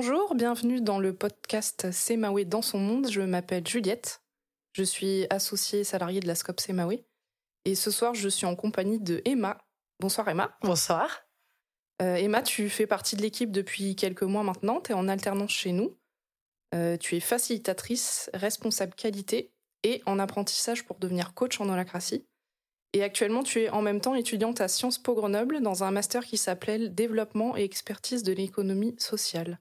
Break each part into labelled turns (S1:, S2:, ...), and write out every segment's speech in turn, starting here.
S1: Bonjour, bienvenue dans le podcast Semawe dans son monde. Je m'appelle Juliette. Je suis associée salariée de la SCOP Semawe. Et ce soir, je suis en compagnie de Emma. Bonsoir Emma.
S2: Bonsoir.
S1: Euh, Emma, tu fais partie de l'équipe depuis quelques mois maintenant. Tu es en alternance chez nous. Euh, tu es facilitatrice, responsable qualité et en apprentissage pour devenir coach en holacratie. Et actuellement, tu es en même temps étudiante à Sciences Po Grenoble dans un master qui s'appelle Développement et expertise de l'économie sociale.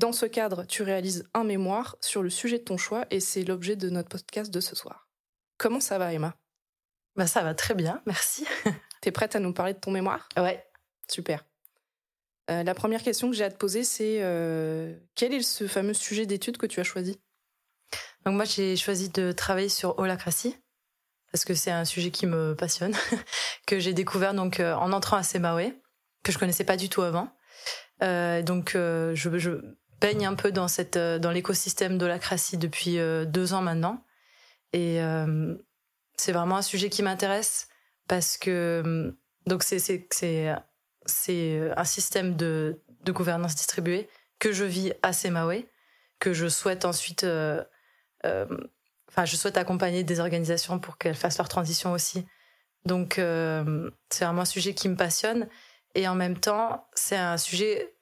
S1: Dans ce cadre, tu réalises un mémoire sur le sujet de ton choix et c'est l'objet de notre podcast de ce soir. Comment ça va, Emma?
S2: Bah, Ça va très bien, merci.
S1: T'es prête à nous parler de ton mémoire?
S2: Ouais.
S1: Super. Euh, la première question que j'ai à te poser, c'est euh, quel est ce fameux sujet d'étude que tu as choisi?
S2: Donc moi, j'ai choisi de travailler sur holacratie parce que c'est un sujet qui me passionne, que j'ai découvert donc euh, en entrant à Semawe, que je connaissais pas du tout avant. donc je, je, baigne un peu dans cette dans l'écosystème d'holacratie depuis deux ans maintenant, et c'est vraiment un sujet qui m'intéresse parce que donc c'est c'est c'est euh, un système de, de gouvernance distribuée que je vis à Semawe, que je souhaite ensuite, euh, euh, enfin, je souhaite accompagner des organisations pour qu'elles fassent leur transition aussi. Donc, c'est vraiment un sujet qui me passionne. Et en même temps, c'est un sujet,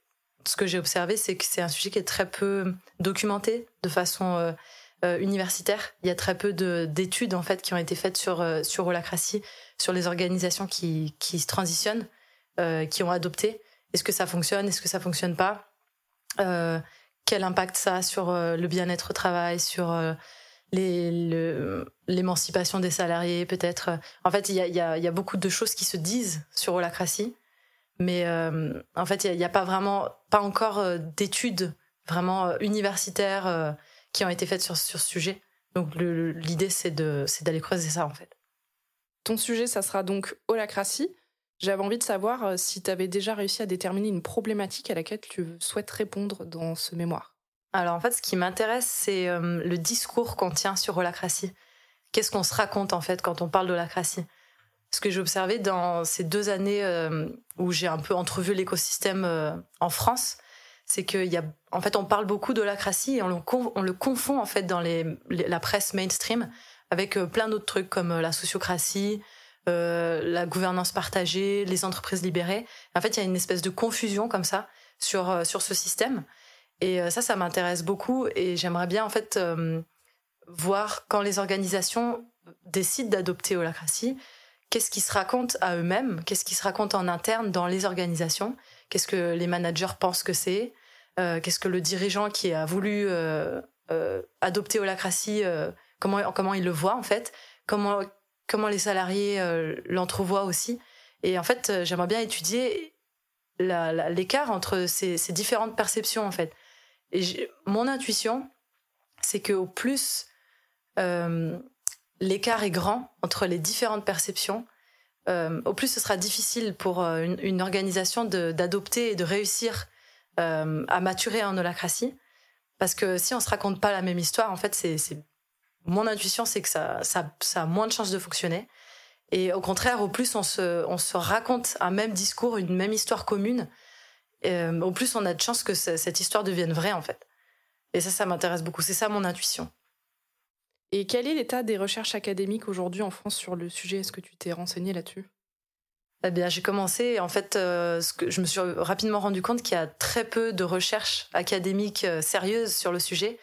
S2: ce que j'ai observé, c'est que c'est un sujet qui est très peu documenté de façon universitaire. Il y a très peu d'études, en fait, qui ont été faites sur, sur holacratie, sur les organisations qui, qui se transitionnent. Euh, qui ont adopté. Est-ce que ça fonctionne? Est-ce que ça fonctionne pas? Euh, Quel impact ça a sur euh, le bien-être au travail, sur l'émancipation des salariés peut-être? En fait, il y, a, y a, beaucoup de choses qui se disent sur holacratie, mais en fait, il n'y a, a, pas vraiment, pas encore d'études vraiment universitaires qui ont été faites sur, sur ce sujet. Donc l'idée, c'est d'aller creuser ça en fait.
S1: Ton sujet, ça sera donc holacratie. J'avais envie de savoir euh, si tu avais déjà réussi à déterminer une problématique à laquelle tu souhaites répondre dans ce mémoire.
S2: Alors en fait, ce qui m'intéresse, c'est euh, le discours qu'on tient sur holacratie. Qu'est-ce qu'on se raconte en fait quand on parle d'holacratie? Ce que j'ai observé dans ces deux années euh, où j'ai un peu entrevu l'écosystème en France, c'est qu'il y a, en fait, on parle beaucoup d'holacratie et on le, on le confond en fait dans la presse mainstream avec plein d'autres trucs comme la sociocratie, euh, la gouvernance partagée, les entreprises libérées. En fait, il y a une espèce de confusion comme ça sur euh, sur ce système. Et euh, ça, ça m'intéresse beaucoup. Et j'aimerais bien en fait voir quand les organisations décident d'adopter holacratie, qu'est-ce qui se raconte à eux-mêmes, qu'est-ce qui se raconte en interne dans les organisations, qu'est-ce que les managers pensent que c'est, qu'est-ce que le dirigeant qui a voulu adopter holacratie, comment comment il le voit en fait, comment comment les salariés euh, l'entrevoient aussi. Et en fait, euh, j'aimerais bien étudier l'écart entre ces, différentes perceptions, en fait. Et mon intuition, c'est que au plus euh, l'écart est grand entre les différentes perceptions, au plus ce sera difficile pour une, organisation d'adopter et de réussir à maturer en holacratie. Parce que si on se raconte pas la même histoire, en fait, c'est mon intuition, c'est que ça, ça, ça, a moins de chances de fonctionner. Et au contraire, au plus on se, on se raconte un même discours, une même histoire commune, euh, au plus on a de chances que cette histoire devienne vraie, en fait. Et ça, ça m'intéresse beaucoup. C'est ça mon intuition.
S1: Et quel est l'état des recherches académiques aujourd'hui en France sur le sujet? Est-ce que tu t'es renseigné là-dessus?
S2: Eh bien, j'ai commencé. En fait, euh, ce que je me suis rapidement rendu compte qu'il y a très peu de recherches académiques euh, sérieuses sur le sujet.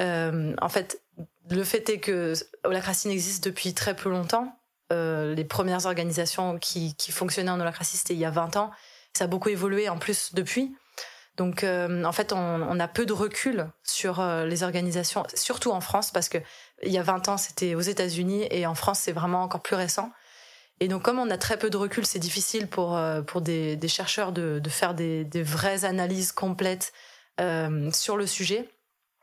S2: Euh, en fait, le fait est que Holacratie existe depuis très peu longtemps. Les premières organisations qui, qui fonctionnaient en Holacratie, c'était il y a 20 ans. Ça a beaucoup évolué en plus depuis. Donc, euh, en fait, on, on, a peu de recul sur euh, les organisations, surtout en France, parce que il y a 20 ans, c'était aux États-Unis et en France, c'est vraiment encore plus récent. Et donc, comme on a très peu de recul, c'est difficile pour euh, pour des, des chercheurs de, de faire des, des, vraies analyses complètes sur le sujet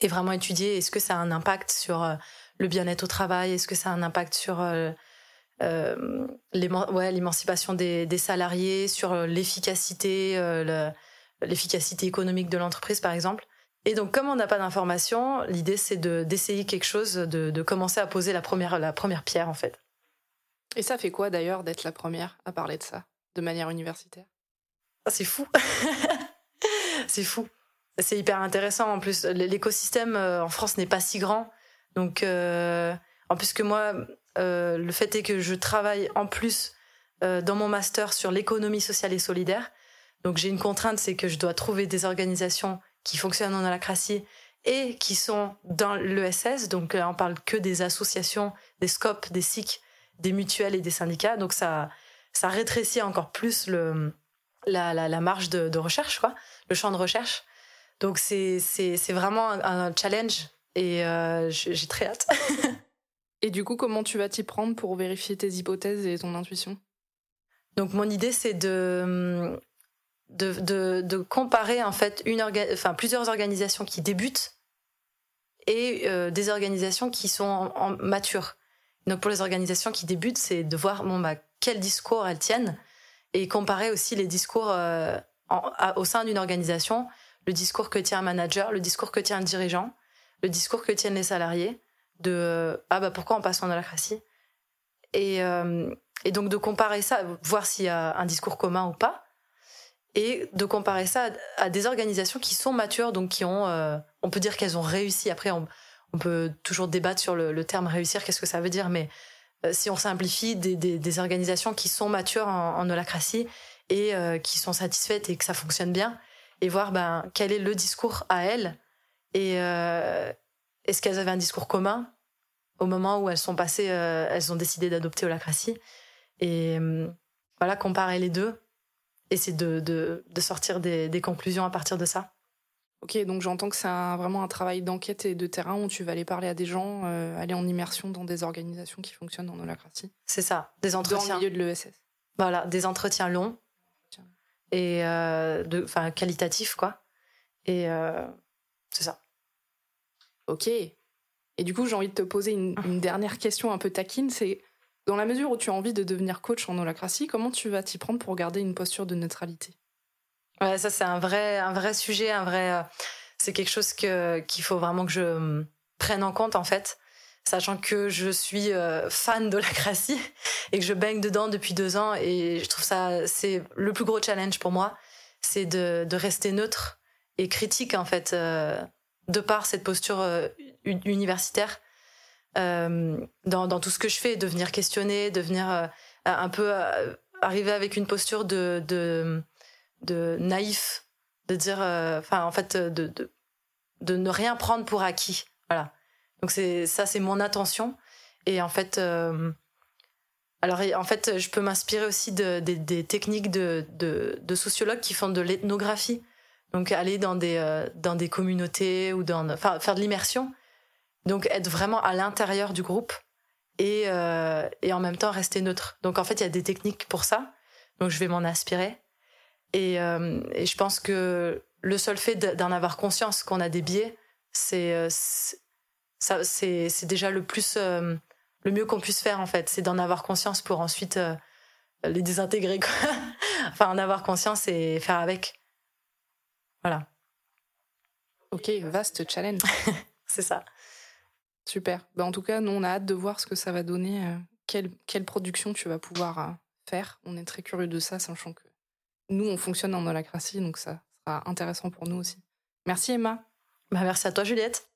S2: et vraiment étudier est-ce que ça a un impact sur euh, le bien-être au travail, est-ce que ça a un impact sur euh, euh l'émancipation des, des, salariés, sur euh, l'efficacité, l'efficacité économique de l'entreprise par exemple. Et donc comme on n'a pas d'informations, l'idée c'est de d'essayer quelque chose, de, de commencer à poser la première la première pierre en fait.
S1: Et ça fait quoi d'ailleurs d'être la première à parler de ça de manière universitaire?
S2: Ah, C'est fou, c'est fou. C'est hyper intéressant. En plus, l'écosystème en France n'est pas si grand. Donc, en plus que moi, le fait est que je travaille en plus dans mon master sur l'économie sociale et solidaire. Donc, j'ai une contrainte, c'est que je dois trouver des organisations qui fonctionnent en holacratie et qui sont dans l'ESS. Donc, on parle que des associations, des SCOP, des SIC, des mutuelles et des syndicats. Donc, ça, ça rétrécit encore plus le, la, la, la marge de, de, recherche, quoi, le champ de recherche. Donc, c'est, c'est, c'est vraiment un, challenge et euh, j'ai très hâte.
S1: et du coup, comment tu vas t'y prendre pour vérifier tes hypothèses et ton intuition?
S2: Donc, mon idée, c'est de de, de, comparer en fait une enfin, plusieurs organisations qui débutent et euh, des organisations qui sont en, matures. Donc pour les organisations qui débutent, c'est de voir bon bah quel discours elles tiennent et comparer aussi les discours euh, au sein d'une organisation, le discours que tient un manager, le discours que tient un dirigeant, le discours que tiennent les salariés, de ah bah pourquoi on passe en holacratie et, euh, et donc de comparer ça, voir s'il y a un discours commun ou pas et de comparer ça à, des organisations qui sont matures, donc qui ont, euh, on peut dire qu'elles ont réussi. Après, on, on, peut toujours débattre sur le, le terme réussir, qu'est-ce que ça veut dire, mais euh, si on simplifie, des, des, des, organisations qui sont matures en, en holacratie et euh, qui sont satisfaites et que ça fonctionne bien, et voir ben quel est le discours à elles et est-ce qu'elles avaient un discours commun au moment où elles sont passées, elles ont décidé d'adopter holacratie et voilà comparer les deux essayer de, de, de sortir des, des, conclusions à partir de ça.
S1: Ok, donc j'entends que c'est vraiment un travail d'enquête et de terrain où tu vas aller parler à des gens, euh, aller en immersion dans des organisations qui fonctionnent en holacratie.
S2: C'est ça, des entretiens.
S1: Dans le milieu de l'ESS.
S2: Voilà, des entretiens longs et euh, de, enfin qualitatifs quoi. Et euh, c'est ça.
S1: Ok. Et du coup, j'ai envie de te poser une, une dernière question un peu taquine, c'est dans la mesure où tu as envie de devenir coach en holacratie, comment tu vas t'y prendre pour garder une posture de neutralité?
S2: Ça c'est un vrai, un vrai sujet, un vrai. Euh, c'est quelque chose que qu'il faut vraiment que je euh, prenne en compte en fait, sachant que je suis euh, fan de l'holacratie et que je baigne dedans depuis deux ans et je trouve ça c'est le plus gros challenge pour moi, c'est de, de rester neutre et critique en fait de par cette posture universitaire euh, dans, dans, tout ce que je fais, de venir questionner, de venir euh, un peu euh, arriver avec une posture de, de, de naïf, de dire, enfin en fait, de, de, de, ne rien prendre pour acquis. Voilà. Donc c'est ça, c'est mon intention. Et en fait, alors en fait, je peux m'inspirer aussi de, des techniques de, de, de, sociologues qui font de l'ethnographie. Donc aller dans des dans des communautés ou dans, faire de l'immersion donc être vraiment à l'intérieur du groupe et, euh, et en même temps rester neutre. Donc en fait, il y a des techniques pour ça. Donc je vais m'en inspirer. Et, euh, et, je pense que le seul fait d'en avoir conscience qu'on a des biais, c'est euh, ça, c'est déjà le plus, euh, le mieux qu'on puisse faire en fait. C'est d'en avoir conscience pour ensuite euh, les désintégrer. Quoi. enfin, en avoir conscience et faire avec. Voilà.
S1: Ok, vaste challenge.
S2: c'est ça.
S1: Super. Ben, en tout cas, nous, on a hâte de voir ce que ça va donner, euh, quelle, quelle, production tu vas pouvoir euh, faire. On est très curieux de ça, sachant que nous, on fonctionne en holacratie, donc ça sera intéressant pour nous aussi. Merci Emma.
S2: Bah, merci à toi Juliette.